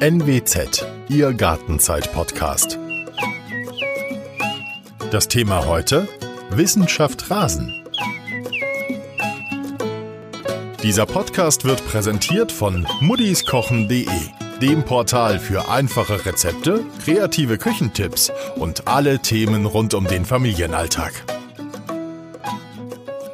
NWZ, Ihr Gartenzeit-Podcast. Das Thema heute: Wissenschaft Rasen. Dieser Podcast wird präsentiert von muddiskochen.de, dem Portal für einfache Rezepte, kreative Küchentipps und alle Themen rund um den Familienalltag.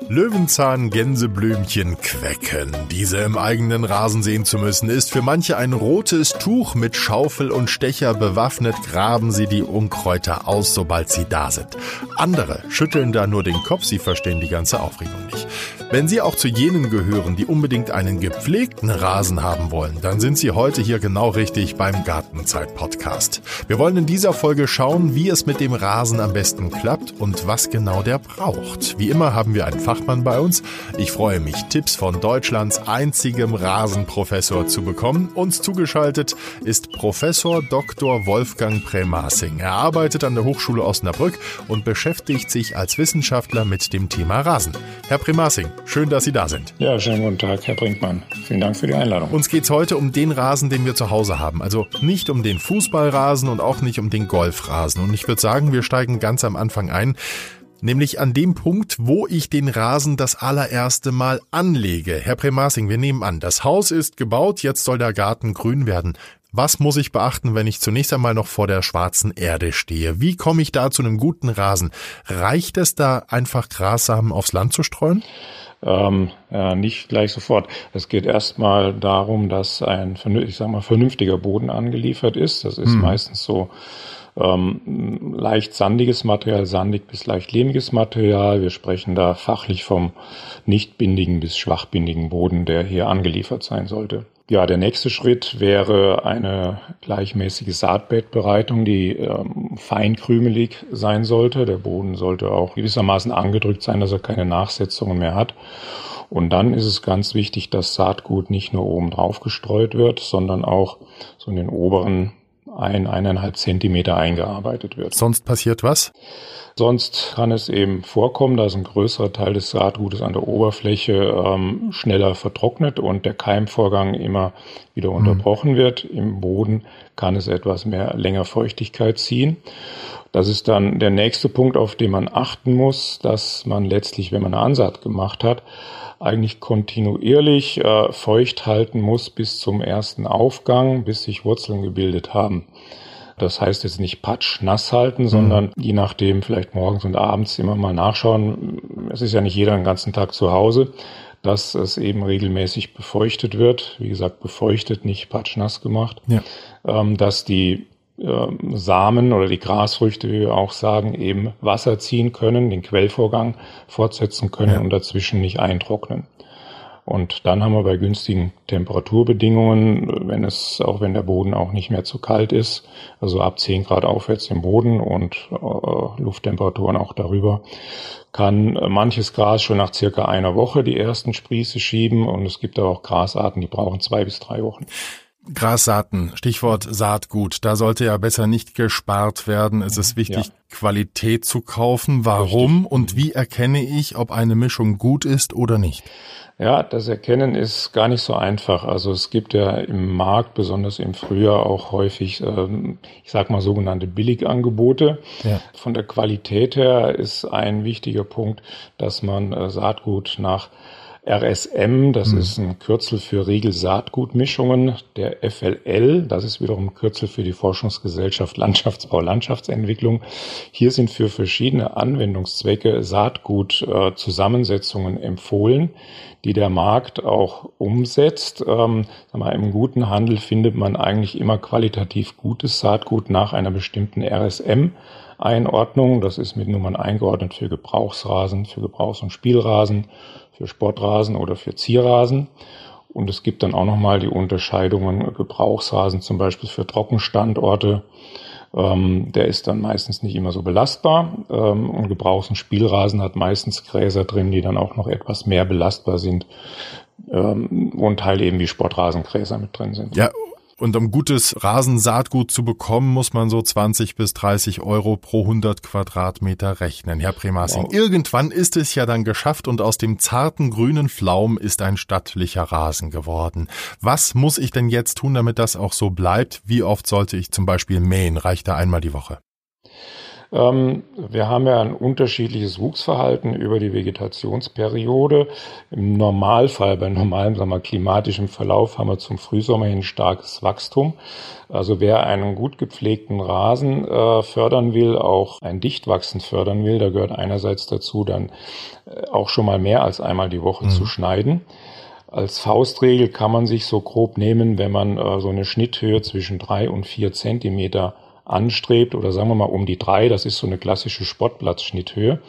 Löwenzahn, Gänseblümchen, Quecken. Diese im eigenen Rasen sehen zu müssen, ist für manche ein rotes Tuch mit Schaufel und Stecher bewaffnet, graben sie die Unkräuter aus, sobald sie da sind. Andere schütteln da nur den Kopf, sie verstehen die ganze Aufregung nicht. Wenn Sie auch zu jenen gehören, die unbedingt einen gepflegten Rasen haben wollen, dann sind Sie heute hier genau richtig beim Gartenzeit-Podcast. Wir wollen in dieser Folge schauen, wie es mit dem Rasen am besten klappt und was genau der braucht. Wie immer haben wir einen Fachmann bei uns. Ich freue mich, Tipps von Deutschlands einzigem Rasenprofessor zu bekommen. Uns zugeschaltet ist Professor Dr. Wolfgang Premassing. Er arbeitet an der Hochschule Osnabrück und beschäftigt sich als Wissenschaftler mit dem Thema Rasen. Herr Premassing, Schön, dass Sie da sind. Ja, schönen guten Tag, Herr Brinkmann. Vielen Dank für die Einladung. Uns geht es heute um den Rasen, den wir zu Hause haben. Also nicht um den Fußballrasen und auch nicht um den Golfrasen. Und ich würde sagen, wir steigen ganz am Anfang ein. Nämlich an dem Punkt, wo ich den Rasen das allererste Mal anlege. Herr Premassing, wir nehmen an, das Haus ist gebaut, jetzt soll der Garten grün werden. Was muss ich beachten, wenn ich zunächst einmal noch vor der schwarzen Erde stehe? Wie komme ich da zu einem guten Rasen? Reicht es da einfach Grassamen aufs Land zu streuen? ähm, ja, nicht gleich sofort. Es geht erstmal darum, dass ein ich sag mal, vernünftiger Boden angeliefert ist. Das ist hm. meistens so ähm, leicht sandiges Material, sandig bis leicht lehmiges Material. Wir sprechen da fachlich vom nicht bindigen bis schwachbindigen Boden, der hier angeliefert sein sollte. Ja, der nächste Schritt wäre eine gleichmäßige Saatbettbereitung, die ähm, feinkrümelig sein sollte. Der Boden sollte auch gewissermaßen angedrückt sein, dass er keine Nachsetzungen mehr hat. Und dann ist es ganz wichtig, dass Saatgut nicht nur oben drauf gestreut wird, sondern auch so in den oberen ein, eineinhalb Zentimeter eingearbeitet wird. Sonst passiert was? Sonst kann es eben vorkommen, dass ein größerer Teil des Saatgutes an der Oberfläche ähm, schneller vertrocknet und der Keimvorgang immer wieder mhm. unterbrochen wird. Im Boden kann es etwas mehr länger Feuchtigkeit ziehen. Das ist dann der nächste Punkt, auf den man achten muss, dass man letztlich, wenn man eine Ansaat gemacht hat, eigentlich kontinuierlich äh, feucht halten muss bis zum ersten Aufgang, bis sich Wurzeln gebildet haben. Das heißt jetzt nicht patsch nass halten, sondern mhm. je nachdem vielleicht morgens und abends immer mal nachschauen. Es ist ja nicht jeder den ganzen Tag zu Hause, dass es eben regelmäßig befeuchtet wird. Wie gesagt, befeuchtet, nicht patschnass gemacht. Ja. Ähm, dass die Samen oder die Grasfrüchte, wie wir auch sagen, eben Wasser ziehen können, den Quellvorgang fortsetzen können ja. und dazwischen nicht eintrocknen. Und dann haben wir bei günstigen Temperaturbedingungen, wenn es, auch wenn der Boden auch nicht mehr zu kalt ist, also ab 10 Grad aufwärts im Boden und äh, Lufttemperaturen auch darüber, kann manches Gras schon nach circa einer Woche die ersten Sprieße schieben und es gibt aber auch Grasarten, die brauchen zwei bis drei Wochen. Grassaaten, Stichwort Saatgut. Da sollte ja besser nicht gespart werden. Es ist wichtig, ja. Qualität zu kaufen. Warum und wie erkenne ich, ob eine Mischung gut ist oder nicht? Ja, das Erkennen ist gar nicht so einfach. Also es gibt ja im Markt, besonders im Frühjahr, auch häufig, ähm, ich sag mal, sogenannte Billigangebote. Ja. Von der Qualität her ist ein wichtiger Punkt, dass man äh, Saatgut nach RSM, das mhm. ist ein Kürzel für Regelsaatgutmischungen. Der FLL, das ist wiederum ein Kürzel für die Forschungsgesellschaft Landschaftsbau, Landschaftsentwicklung. Hier sind für verschiedene Anwendungszwecke Saatgutzusammensetzungen äh, empfohlen, die der Markt auch umsetzt. Ähm, mal, Im guten Handel findet man eigentlich immer qualitativ gutes Saatgut nach einer bestimmten RSM. Einordnung. Das ist mit Nummern eingeordnet für Gebrauchsrasen, für Gebrauchs- und Spielrasen, für Sportrasen oder für Zierrasen. Und es gibt dann auch nochmal die Unterscheidungen Gebrauchsrasen zum Beispiel für Trockenstandorte. Ähm, der ist dann meistens nicht immer so belastbar. Ähm, und Gebrauchs- und Spielrasen hat meistens Gräser drin, die dann auch noch etwas mehr belastbar sind. Ähm, und halt eben wie Sportrasengräser mit drin sind. Ja, Und um gutes Rasensaatgut zu bekommen, muss man so 20 bis 30 Euro pro 100 Quadratmeter rechnen. Herr Premassing, wow. irgendwann ist es ja dann geschafft und aus dem zarten grünen Pflaum ist ein stattlicher Rasen geworden. Was muss ich denn jetzt tun, damit das auch so bleibt? Wie oft sollte ich zum Beispiel mähen? Reicht da einmal die Woche? Ähm, wir haben ja ein unterschiedliches Wuchsverhalten über die Vegetationsperiode. Im Normalfall, bei normalem sagen wir, klimatischem Verlauf, haben wir zum Frühsommer hin starkes Wachstum. Also wer einen gut gepflegten Rasen äh, fördern will, auch ein Dichtwachsen fördern will, da gehört einerseits dazu, dann äh, auch schon mal mehr als einmal die Woche mhm. zu schneiden. Als Faustregel kann man sich so grob nehmen, wenn man äh, so eine Schnitthöhe zwischen drei und vier Zentimeter anstrebt oder sagen wir mal um die drei, das ist so eine klassische Sportplatzschnitthöhe,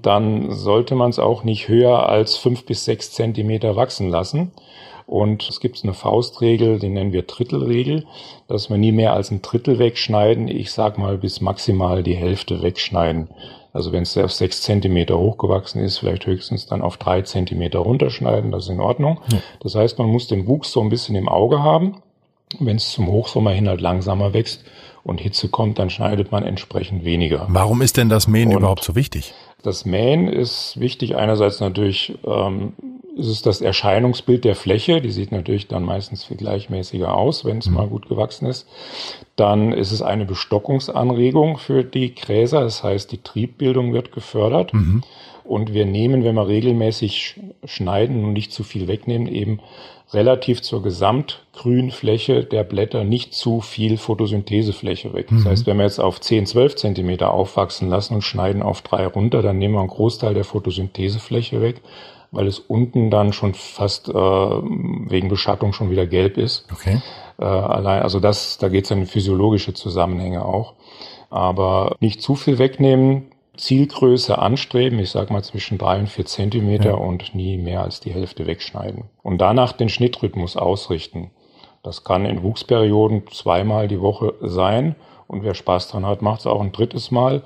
dann sollte man es auch nicht höher als fünf bis sechs Zentimeter wachsen lassen. Und es gibt eine Faustregel, die nennen wir Drittelregel, dass wir nie mehr als ein Drittel wegschneiden. Ich sag mal bis maximal die Hälfte wegschneiden. Also wenn es auf sechs Zentimeter hochgewachsen ist, vielleicht höchstens dann auf drei Zentimeter runterschneiden, das ist in Ordnung. Ja. Das heißt, man muss den Wuchs so ein bisschen im Auge haben. Wenn es zum Hochsommer hin halt langsamer wächst, und Hitze kommt, dann schneidet man entsprechend weniger. Warum ist denn das Mähen und überhaupt so wichtig? Das Mähen ist wichtig. Einerseits natürlich ähm, ist es das Erscheinungsbild der Fläche. Die sieht natürlich dann meistens viel gleichmäßiger aus, wenn es mhm. mal gut gewachsen ist. Dann ist es eine Bestockungsanregung für die Gräser. Das heißt, die Triebbildung wird gefördert. Mhm. Und wir nehmen, wenn wir regelmäßig schneiden und nicht zu viel wegnehmen, eben relativ zur Gesamtgrünfläche der Blätter nicht zu viel Photosynthesefläche weg. Das mhm. heißt, wenn wir jetzt auf 10, 12 Zentimeter aufwachsen lassen und schneiden auf drei runter, dann nehmen wir einen Großteil der Photosynthesefläche weg, weil es unten dann schon fast äh, wegen Beschattung schon wieder gelb ist. Okay. Äh, allein, also das, da geht es in physiologische Zusammenhänge auch. Aber nicht zu viel wegnehmen, Zielgröße anstreben, ich sage mal zwischen drei und vier Zentimeter ja. und nie mehr als die Hälfte wegschneiden. Und danach den Schnittrhythmus ausrichten. Das kann in Wuchsperioden zweimal die Woche sein und wer Spaß dran hat, macht es auch ein drittes Mal.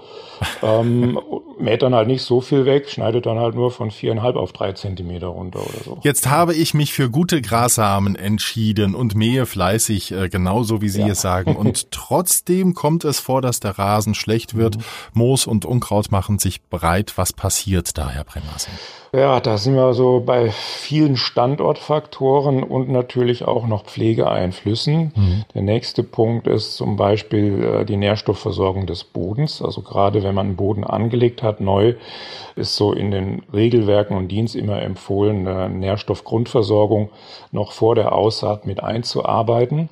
ähm, mäht dann halt nicht so viel weg, schneidet dann halt nur von viereinhalb auf drei Zentimeter runter oder so. Jetzt habe ich mich für gute Grassamen entschieden und mähe fleißig, äh, genauso wie Sie ja. es sagen. Und trotzdem kommt es vor, dass der Rasen schlecht wird. Mhm. Moos und Unkraut machen sich breit. Was passiert da, Herr Brennmassen? Ja, da sind wir so bei vielen Standortfaktoren und natürlich auch noch Pflegeeinflüssen. Mhm. Der nächste Punkt ist zum Beispiel äh, die Nährstoffversorgung des Bodens. Also gerade wenn man einen Boden angelegt hat, neu, ist so in den Regelwerken und Dienst immer empfohlen, eine Nährstoffgrundversorgung noch vor der Aussaat mit einzuarbeiten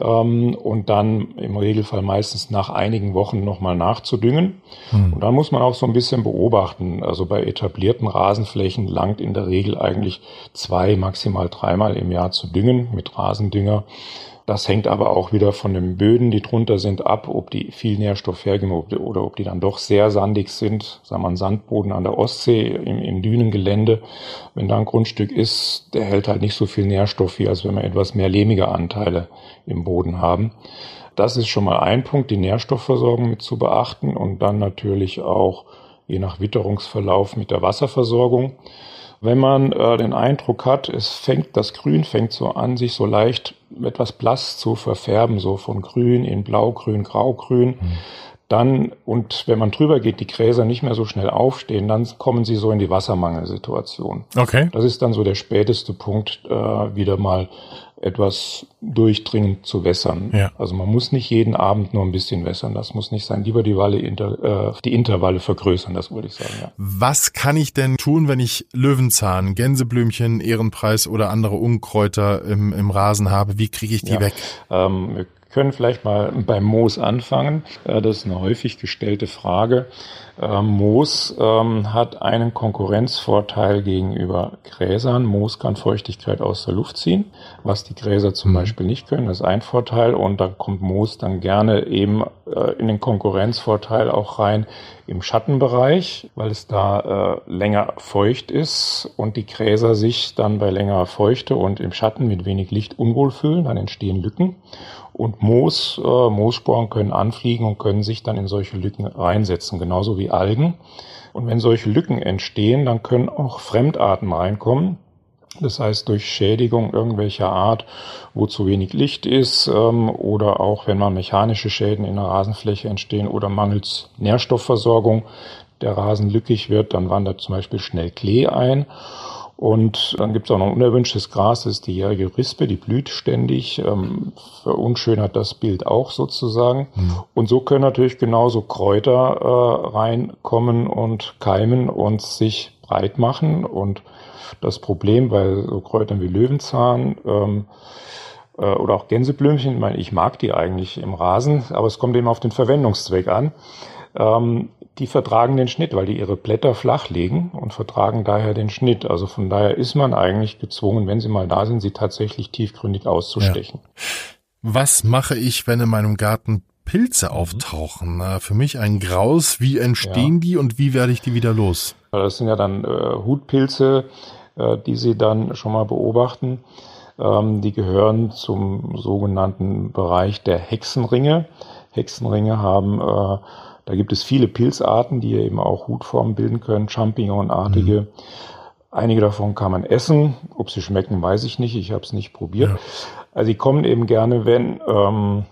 ähm, und dann im Regelfall meistens nach einigen Wochen nochmal nachzudüngen. Hm. Und dann muss man auch so ein bisschen beobachten. Also bei etablierten Rasenflächen langt in der Regel eigentlich zwei, maximal dreimal im Jahr zu düngen mit Rasendünger. Das hängt aber auch wieder von den Böden, die drunter sind, ab, ob die viel Nährstoff hergeben oder ob die dann doch sehr sandig sind. Sagen wir ein Sandboden an der Ostsee im, im Dünengelände. Wenn da ein Grundstück ist, der hält halt nicht so viel Nährstoff wie, als wenn wir etwas mehr lehmige Anteile im Boden haben. Das ist schon mal ein Punkt, die Nährstoffversorgung mit zu beachten und dann natürlich auch je nach Witterungsverlauf mit der Wasserversorgung. Wenn man äh, den Eindruck hat, es fängt, das Grün fängt so an, sich so leicht etwas blass zu verfärben, so von grün in blaugrün, graugrün, mhm. dann, und wenn man drüber geht, die Gräser nicht mehr so schnell aufstehen, dann kommen sie so in die Wassermangelsituation. Okay. Das ist dann so der späteste Punkt, äh, wieder mal etwas durchdringend zu wässern. Ja. Also man muss nicht jeden Abend nur ein bisschen wässern. Das muss nicht sein. Lieber die, Walle inter, äh, die Intervalle vergrößern, das wollte ich sagen. Ja. Was kann ich denn tun, wenn ich Löwenzahn, Gänseblümchen, Ehrenpreis oder andere Unkräuter im, im Rasen habe? Wie kriege ich die ja. weg? Ähm, können vielleicht mal beim Moos anfangen. Äh, das ist eine häufig gestellte Frage. Ähm, Moos ähm, hat einen Konkurrenzvorteil gegenüber Gräsern. Moos kann Feuchtigkeit aus der Luft ziehen, was die Gräser zum mhm. Beispiel nicht können. Das ist ein Vorteil. Und da kommt Moos dann gerne eben äh, in den Konkurrenzvorteil auch rein im Schattenbereich, weil es da äh, länger feucht ist und die Gräser sich dann bei längerer Feuchte und im Schatten mit wenig Licht unwohl fühlen. Dann entstehen Lücken. Und Moos, äh, Moossporen können anfliegen und können sich dann in solche Lücken reinsetzen, genauso wie Algen. Und wenn solche Lücken entstehen, dann können auch Fremdarten reinkommen. Das heißt, durch Schädigung irgendwelcher Art, wo zu wenig Licht ist, ähm, oder auch wenn mal mechanische Schäden in der Rasenfläche entstehen oder mangels Nährstoffversorgung der Rasen lückig wird, dann wandert zum Beispiel schnell Klee ein. Und dann gibt es auch noch ein unerwünschtes Gras, das ist die jährige Rispe, die blüht ständig, ähm, verunschönert das Bild auch sozusagen. Mhm. Und so können natürlich genauso Kräuter äh, reinkommen und keimen und sich breit machen. Und das Problem bei so Kräutern wie Löwenzahn ähm, äh, oder auch Gänseblümchen, ich meine, ich mag die eigentlich im Rasen, aber es kommt eben auf den Verwendungszweck an. Ähm, die vertragen den Schnitt, weil die ihre Blätter flach legen und vertragen daher den Schnitt. Also von daher ist man eigentlich gezwungen, wenn sie mal da sind, sie tatsächlich tiefgründig auszustechen. Ja. Was mache ich, wenn in meinem Garten Pilze auftauchen? Für mich ein Graus. Wie entstehen ja. die und wie werde ich die wieder los? Das sind ja dann äh, Hutpilze, äh, die Sie dann schon mal beobachten. Ähm, die gehören zum sogenannten Bereich der Hexenringe. Hexenringe haben äh, da gibt es viele Pilzarten, die eben auch Hutformen bilden können, Champignonartige. Mhm. Einige davon kann man essen. Ob sie schmecken, weiß ich nicht. Ich habe es nicht probiert. Ja. Also die kommen eben gerne, wenn ähm,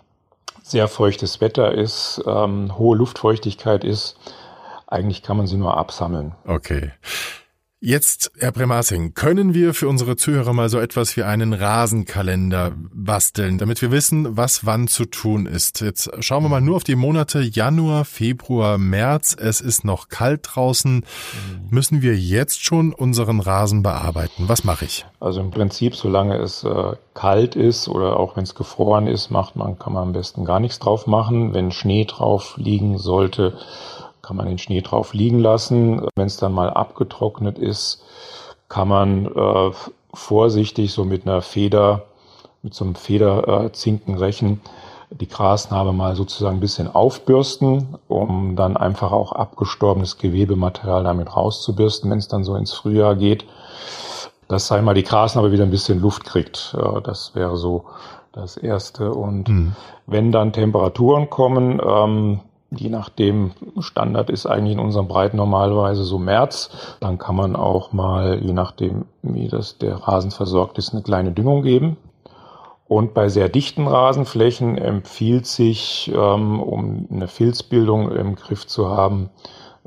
sehr feuchtes Wetter ist, ähm, hohe Luftfeuchtigkeit ist. Eigentlich kann man sie nur absammeln. Okay. Jetzt, Herr Premasing, können wir für unsere Zuhörer mal so etwas wie einen Rasenkalender basteln, damit wir wissen, was wann zu tun ist. Jetzt schauen wir mal nur auf die Monate Januar, Februar, März. Es ist noch kalt draußen. Müssen wir jetzt schon unseren Rasen bearbeiten? Was mache ich? Also im Prinzip, solange es äh, kalt ist oder auch wenn es gefroren ist, macht man, kann man am besten gar nichts drauf machen. Wenn Schnee drauf liegen sollte, kann man den Schnee drauf liegen lassen. Wenn es dann mal abgetrocknet ist, kann man äh, vorsichtig so mit einer Feder, mit so einem Federzinkenrechen äh, die Grasnarbe mal sozusagen ein bisschen aufbürsten, um dann einfach auch abgestorbenes Gewebematerial damit rauszubürsten, wenn es dann so ins Frühjahr geht. Dass sei mal die Grasnarbe wieder ein bisschen Luft kriegt. Das wäre so das Erste. Und mhm. wenn dann Temperaturen kommen, ähm, je nachdem, Standard ist eigentlich in unserem Breiten normalerweise so März. Dann kann man auch mal, je nachdem, wie das der Rasen versorgt ist, eine kleine Düngung geben. Und bei sehr dichten Rasenflächen empfiehlt sich, ähm, um eine Filzbildung im Griff zu haben,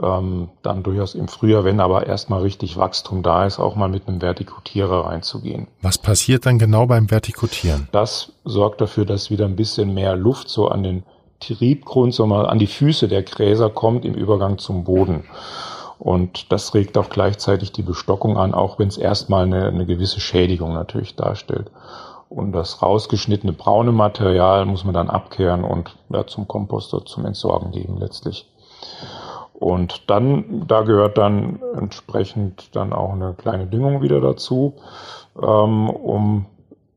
ähm, dann durchaus im Frühjahr, wenn aber erstmal richtig Wachstum da ist, auch mal mit einem Vertikutierer reinzugehen. Was passiert dann genau beim Vertikutieren? Das sorgt dafür, dass wieder ein bisschen mehr Luft so an den Triebgrund, sondern an die Füße der Gräser kommt im Übergang zum Boden. Und das regt auch gleichzeitig die Bestockung an, auch wenn es erstmal eine, eine gewisse Schädigung natürlich darstellt. Und das rausgeschnittene braune Material muss man dann abkehren und ja, zum Komposter zum Entsorgen geben letztlich. Und dann, da gehört dann entsprechend dann auch eine kleine Düngung wieder dazu, ähm, um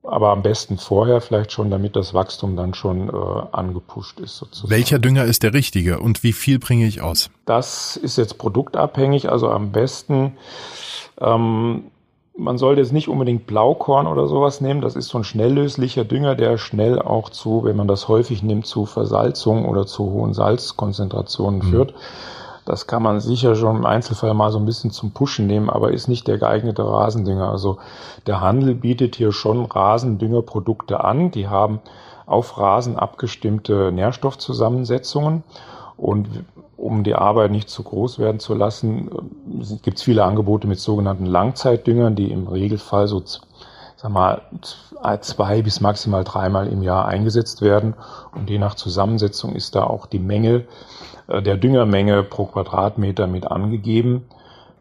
aber am besten vorher vielleicht schon, damit das Wachstum dann schon äh, angepusht ist sozusagen. Welcher Dünger ist der richtige und wie viel bringe ich aus? Das ist jetzt produktabhängig, also am besten ähm, man sollte jetzt nicht unbedingt Blaukorn oder sowas nehmen. Das ist so ein schnelllöslicher Dünger, der schnell auch zu, wenn man das häufig nimmt, zu Versalzung oder zu hohen Salzkonzentrationen mhm. führt. Das kann man sicher schon im Einzelfall mal so ein bisschen zum Pushen nehmen, aber ist nicht der geeignete Rasendünger. Also der Handel bietet hier schon Rasendüngerprodukte an. Die haben auf Rasen abgestimmte Nährstoffzusammensetzungen. Und um die Arbeit nicht zu groß werden zu lassen, gibt es viele Angebote mit sogenannten Langzeitdüngern, die im Regelfall so sag mal, zwei bis maximal dreimal im Jahr eingesetzt werden. Und je nach Zusammensetzung ist da auch die Menge äh, der Düngermenge pro Quadratmeter mit angegeben.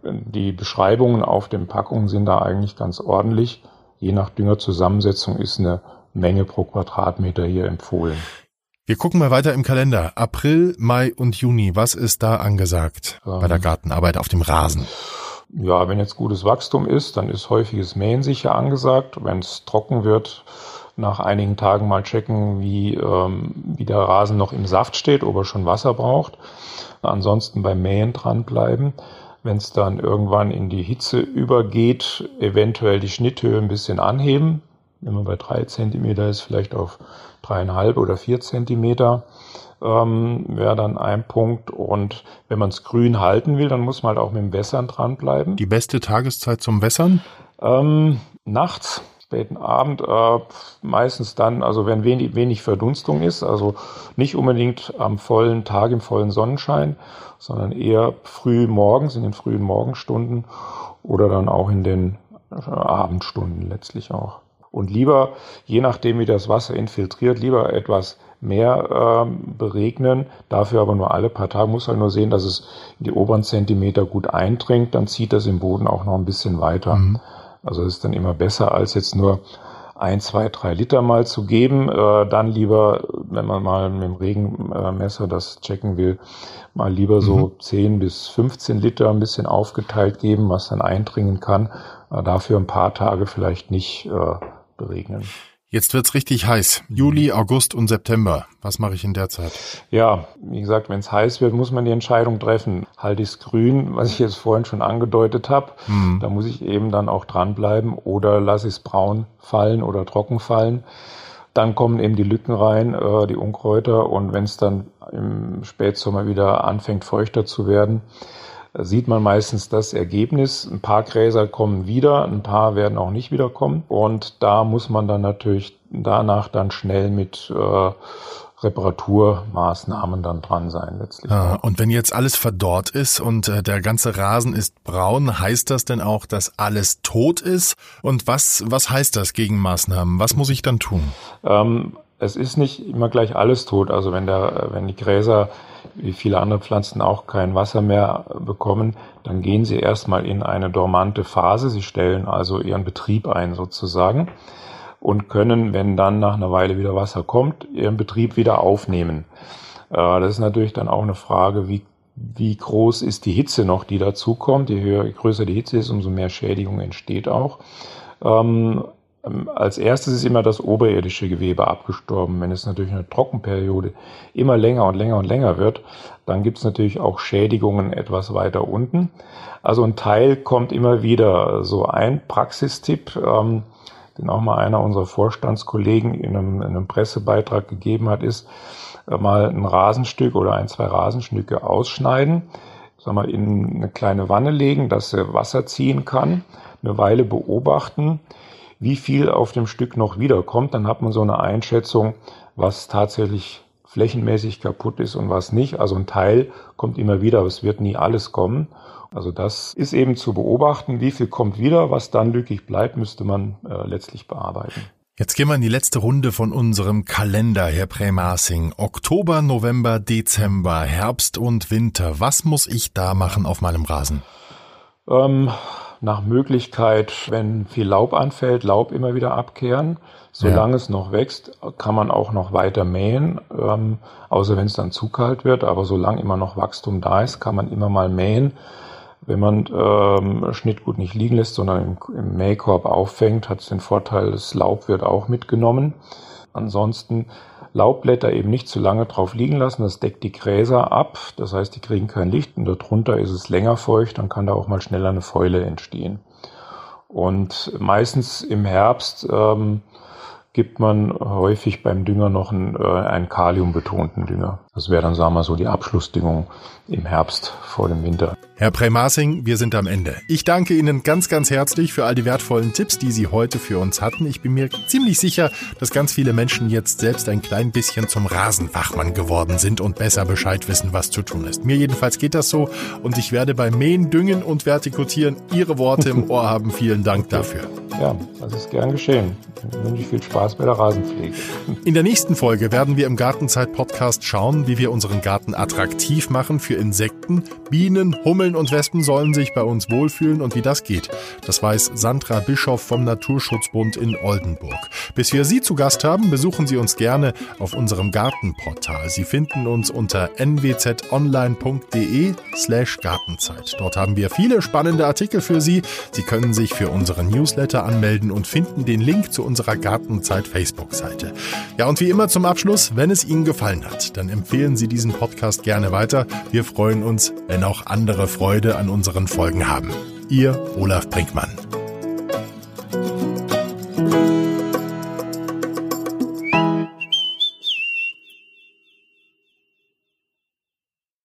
Die Beschreibungen auf den Packungen sind da eigentlich ganz ordentlich. Je nach Düngerzusammensetzung ist eine Menge pro Quadratmeter hier empfohlen. Wir gucken mal weiter im Kalender. April, Mai und Juni. Was ist da angesagt ähm, bei der Gartenarbeit auf dem Rasen? Ja, wenn jetzt gutes Wachstum ist, dann ist häufiges Mähen sicher angesagt. Wenn es trocken wird, nach einigen Tagen mal checken, wie, ähm, wie der Rasen noch im Saft steht, ob er schon Wasser braucht. Ansonsten beim Mähen dranbleiben. Wenn es dann irgendwann in die Hitze übergeht, eventuell die Schnitthöhe ein bisschen anheben. Wenn man bei drei Zentimeter ist, vielleicht auf dreieinhalb oder vier Zentimeter ähm, wäre dann ein Punkt. Und wenn man es grün halten will, dann muss man halt auch mit dem Wässern dranbleiben. Die beste Tageszeit zum Wässern? Ähm, nachts, späten Abend, äh, meistens dann, also wenn wenig, wenig Verdunstung ist, also nicht unbedingt am vollen Tag im vollen Sonnenschein, sondern eher früh morgens, in den frühen Morgenstunden oder dann auch in den äh, Abendstunden letztlich auch. Und lieber, je nachdem wie das Wasser infiltriert, lieber etwas mehr ähm, beregnen, dafür aber nur alle paar Tage. Muss halt nur sehen, dass es in die oberen Zentimeter gut eindringt, dann zieht das im Boden auch noch ein bisschen weiter. Mhm. Also es ist dann immer besser, als jetzt nur ein, zwei, drei Liter mal zu geben. Äh, dann lieber, wenn man mal mit dem Regenmesser das checken will, mal lieber so mhm. 10 bis 15 Liter ein bisschen aufgeteilt geben, was dann eindringen kann. Äh, dafür ein paar Tage vielleicht nicht äh, beregnen. Jetzt wird's richtig heiß. Juli, August und September. Was mache ich in der Zeit? Ja, wie gesagt, wenn es heiß wird, muss man die Entscheidung treffen. Halte ich es grün, was ich jetzt vorhin schon angedeutet habe. Mhm. Da muss ich eben dann auch dranbleiben. Oder lasse ich es braun fallen oder trocken fallen. Dann kommen eben die Lücken rein, äh, die Unkräuter. Und wenn es dann im Spätsommer wieder anfängt, feuchter zu werden, sieht man meistens das Ergebnis. Ein paar Gräser kommen wieder, ein paar werden auch nicht wiederkommen. Und da muss man dann natürlich danach dann schnell mit äh, Reparaturmaßnahmen dann dran sein letztlich. Ah, und wenn jetzt alles verdorrt ist und äh, der ganze Rasen ist braun, heißt das denn auch, dass alles tot ist? Und was, was heißt das gegen Maßnahmen? Was muss ich dann tun? Ähm, es ist nicht immer gleich alles tot. Also wenn der, wenn die Gräser wie viele andere Pflanzen auch kein Wasser mehr bekommen, dann gehen sie erstmal in eine dormante Phase. Sie stellen also ihren Betrieb ein sozusagen und können, wenn dann nach einer Weile wieder Wasser kommt, ihren Betrieb wieder aufnehmen. Äh, das ist natürlich dann auch eine Frage, wie, wie groß ist die Hitze noch, die dazukommt. Je höher, je größer die Hitze ist, umso mehr Schädigung entsteht auch. Ähm, als erstes ist immer das oberirdische Gewebe abgestorben. Wenn es natürlich eine Trockenperiode immer länger und länger und länger wird, dann gibt es natürlich auch Schädigungen etwas weiter unten. Also ein Teil kommt immer wieder. So ein Praxistipp, ähm, den auch mal einer unserer Vorstandskollegen in einem, in einem Pressebeitrag gegeben hat, ist äh, mal ein Rasenstück oder ein, zwei Rasenstücke ausschneiden, sag mal, in eine kleine Wanne legen, dass er Wasser ziehen kann, eine Weile beobachten, wie viel auf dem Stück noch wiederkommt. Dann hat man so eine Einschätzung, was tatsächlich flächenmäßig kaputt ist und was nicht. Also ein Teil kommt immer wieder, aber es wird nie alles kommen. Also das ist eben zu beobachten, wie viel kommt wieder, was dann lückig bleibt, müsste man äh, letztlich bearbeiten. Jetzt gehen wir in die letzte Runde von unserem Kalender, Herr Prämasing. Oktober, November, Dezember, Herbst und Winter. Was muss ich da machen auf meinem Rasen? Ähm, nach Möglichkeit, wenn viel Laub anfällt, Laub immer wieder abkehren. Solange ja. es noch wächst, kann man auch noch weiter mähen, ähm, außer wenn es dann zu kalt wird. Aber solange immer noch Wachstum da ist, kann man immer mal mähen. Wenn man ähm, Schnittgut nicht liegen lässt, sondern im, im Mähkorb auffängt, hat es den Vorteil, das Laub wird auch mitgenommen. Ansonsten Laubblätter eben nicht zu lange drauf liegen lassen. Das deckt die Gräser ab. Das heißt, die kriegen kein Licht und darunter ist es länger feucht. Dann kann da auch mal schneller eine Fäule entstehen. Und meistens im Herbst ähm, gibt man häufig beim Dünger noch einen, äh, einen kaliumbetonten Dünger. Das wäre dann, sagen wir mal, so die Abschlussdingung im Herbst vor dem Winter. Herr Premasing, wir sind am Ende. Ich danke Ihnen ganz, ganz herzlich für all die wertvollen Tipps, die Sie heute für uns hatten. Ich bin mir ziemlich sicher, dass ganz viele Menschen jetzt selbst ein klein bisschen zum Rasenfachmann geworden sind und besser Bescheid wissen, was zu tun ist. Mir jedenfalls geht das so und ich werde beim Mähen, Düngen und Vertikutieren Ihre Worte im Ohr haben. Vielen Dank dafür. Ja, das ist gern geschehen. Ich wünsche viel Spaß bei der Rasenpflege. In der nächsten Folge werden wir im Gartenzeit-Podcast schauen, wie wir unseren Garten attraktiv machen für Insekten, Bienen, Hummeln, und Wespen sollen sich bei uns wohlfühlen und wie das geht, das weiß Sandra Bischoff vom Naturschutzbund in Oldenburg. Bis wir Sie zu Gast haben, besuchen Sie uns gerne auf unserem Gartenportal. Sie finden uns unter nwzonline.de slash Gartenzeit. Dort haben wir viele spannende Artikel für Sie. Sie können sich für unseren Newsletter anmelden und finden den Link zu unserer Gartenzeit Facebook-Seite. Ja, und wie immer zum Abschluss, wenn es Ihnen gefallen hat, dann empfehlen Sie diesen Podcast gerne weiter. Wir freuen uns, wenn auch andere Freude an unseren Folgen haben. Ihr Olaf Brinkmann.